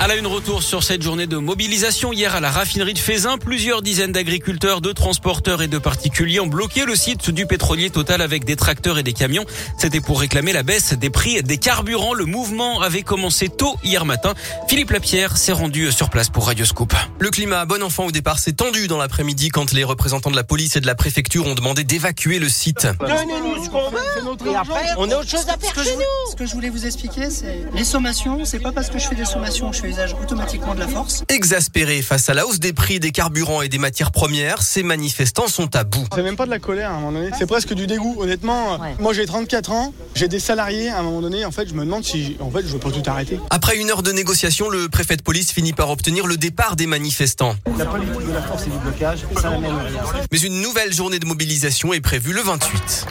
À la une retour sur cette journée de mobilisation hier à la raffinerie de Fézin, plusieurs dizaines d'agriculteurs, de transporteurs et de particuliers ont bloqué le site du pétrolier total avec des tracteurs et des camions. C'était pour réclamer la baisse des prix des carburants. Le mouvement avait commencé tôt hier matin. Philippe Lapierre s'est rendu sur place pour Radioscope. Le climat à bon enfant au départ s'est tendu dans l'après-midi quand les représentants de la police et de la préfecture ont demandé d'évacuer le site. Donnez-nous ce qu'on veut, notre argent. On a autre chose à faire Ce que, chez je, nous. ce que je voulais vous expliquer, c'est les sommations. C'est pas parce que je fais des sommations que je usage automatiquement de la force. Exaspérés face à la hausse des prix des carburants et des matières premières, ces manifestants sont à bout. C'est même pas de la colère à un moment donné, c'est presque du dégoût. Honnêtement, moi j'ai 34 ans, j'ai des salariés à un moment donné, en fait je me demande si en fait je veux pas tout arrêter. Après une heure de négociation, le préfet de police finit par obtenir le départ des manifestants. La politique de la force et du blocage, ça n'amène rien. Mais une nouvelle journée de mobilisation est prévue le 28.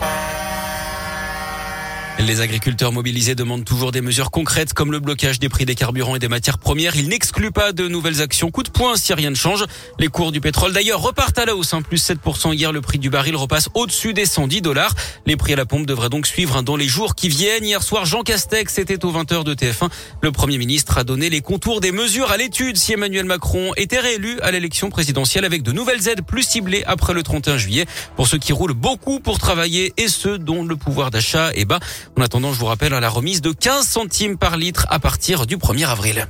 Les agriculteurs mobilisés demandent toujours des mesures concrètes comme le blocage des prix des carburants et des matières premières. Ils n'excluent pas de nouvelles actions. Coup de poing si rien ne change. Les cours du pétrole d'ailleurs repartent à la hausse. Hein, plus 7% hier, le prix du baril repasse au-dessus des 110 dollars. Les prix à la pompe devraient donc suivre hein, dans les jours qui viennent. Hier soir, Jean Castex était aux 20h de TF1. Le Premier ministre a donné les contours des mesures à l'étude si Emmanuel Macron était réélu à l'élection présidentielle avec de nouvelles aides plus ciblées après le 31 juillet pour ceux qui roulent beaucoup pour travailler et ceux dont le pouvoir d'achat est bas. En attendant, je vous rappelle la remise de 15 centimes par litre à partir du 1er avril.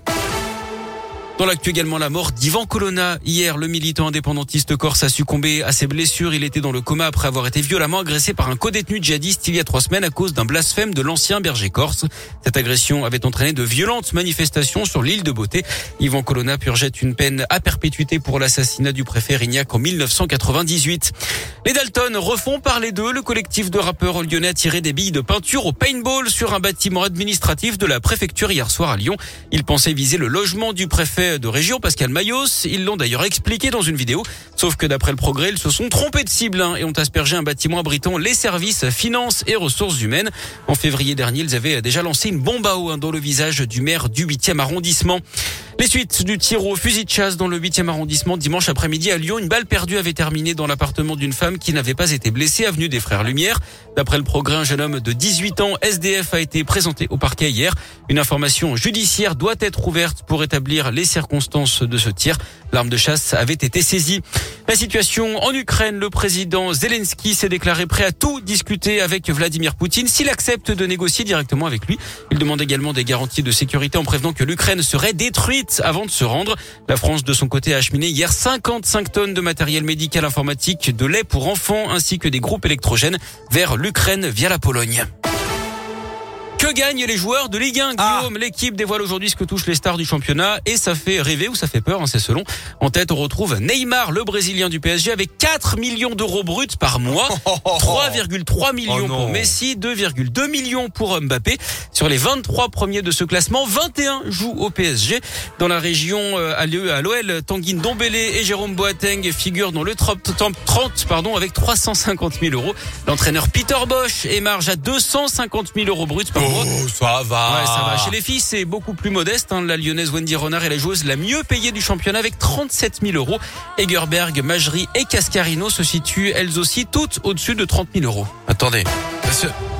Dans l'actu également, la mort d'Ivan Colonna. Hier, le militant indépendantiste corse a succombé à ses blessures. Il était dans le coma après avoir été violemment agressé par un codétenu djihadiste il y a trois semaines à cause d'un blasphème de l'ancien berger corse. Cette agression avait entraîné de violentes manifestations sur l'île de Beauté. Ivan Colonna purgeait une peine à perpétuité pour l'assassinat du préfet Rignac en 1998. Les Dalton refont parler d'eux. Le collectif de rappeurs lyonnais a tiré des billes de peinture au paintball sur un bâtiment administratif de la préfecture hier soir à Lyon. Ils pensaient viser le logement du préfet de région, Pascal Mayos. Ils l'ont d'ailleurs expliqué dans une vidéo. Sauf que d'après le progrès, ils se sont trompés de cible hein, et ont aspergé un bâtiment abritant les services finances et ressources humaines. En février dernier, ils avaient déjà lancé une bombe à eau hein, dans le visage du maire du 8e arrondissement. Les suites du tir au fusil de chasse dans le 8e arrondissement dimanche après-midi à Lyon. Une balle perdue avait terminé dans l'appartement d'une femme qui n'avait pas été blessée avenue des Frères Lumière. D'après le progrès, un jeune homme de 18 ans, SDF, a été présenté au parquet hier. Une information judiciaire doit être ouverte pour établir les circonstances de ce tir. L'arme de chasse avait été saisie. La situation en Ukraine, le président Zelensky s'est déclaré prêt à tout discuter avec Vladimir Poutine s'il accepte de négocier directement avec lui. Il demande également des garanties de sécurité en prévenant que l'Ukraine serait détruite avant de se rendre. La France, de son côté, a acheminé hier 55 tonnes de matériel médical informatique, de lait pour enfants ainsi que des groupes électrogènes vers l'Ukraine via la Pologne. Que gagnent les joueurs de Ligue 1 Guillaume, l'équipe dévoile aujourd'hui ce que touchent les stars du championnat et ça fait rêver ou ça fait peur, hein, c'est selon. En tête, on retrouve Neymar, le Brésilien du PSG, avec 4 millions d'euros bruts par mois, 3,3 millions Oh pour Messi, 2,2 millions pour Mbappé. Sur les 23 premiers de ce classement, 21 jouent au PSG. Dans la région, euh, à l'OL, Tanguy Ndombele et Jérôme Boateng figurent dans le top top 30 pardon, avec 350 000 euros. L'entraîneur Peter Bosch émarge à 250 000 euros bruts par mois. Oh, ça va. Ouais, ça va. Chez les filles, c'est beaucoup plus modeste. hein. La lyonnaise Wendy Renard est la joueuse la mieux payée du championnat avec 37 000 euros. Egerberg, Majerie et Cascarino se situent elles aussi toutes au-dessus de 30 000 euros. Attendez. Que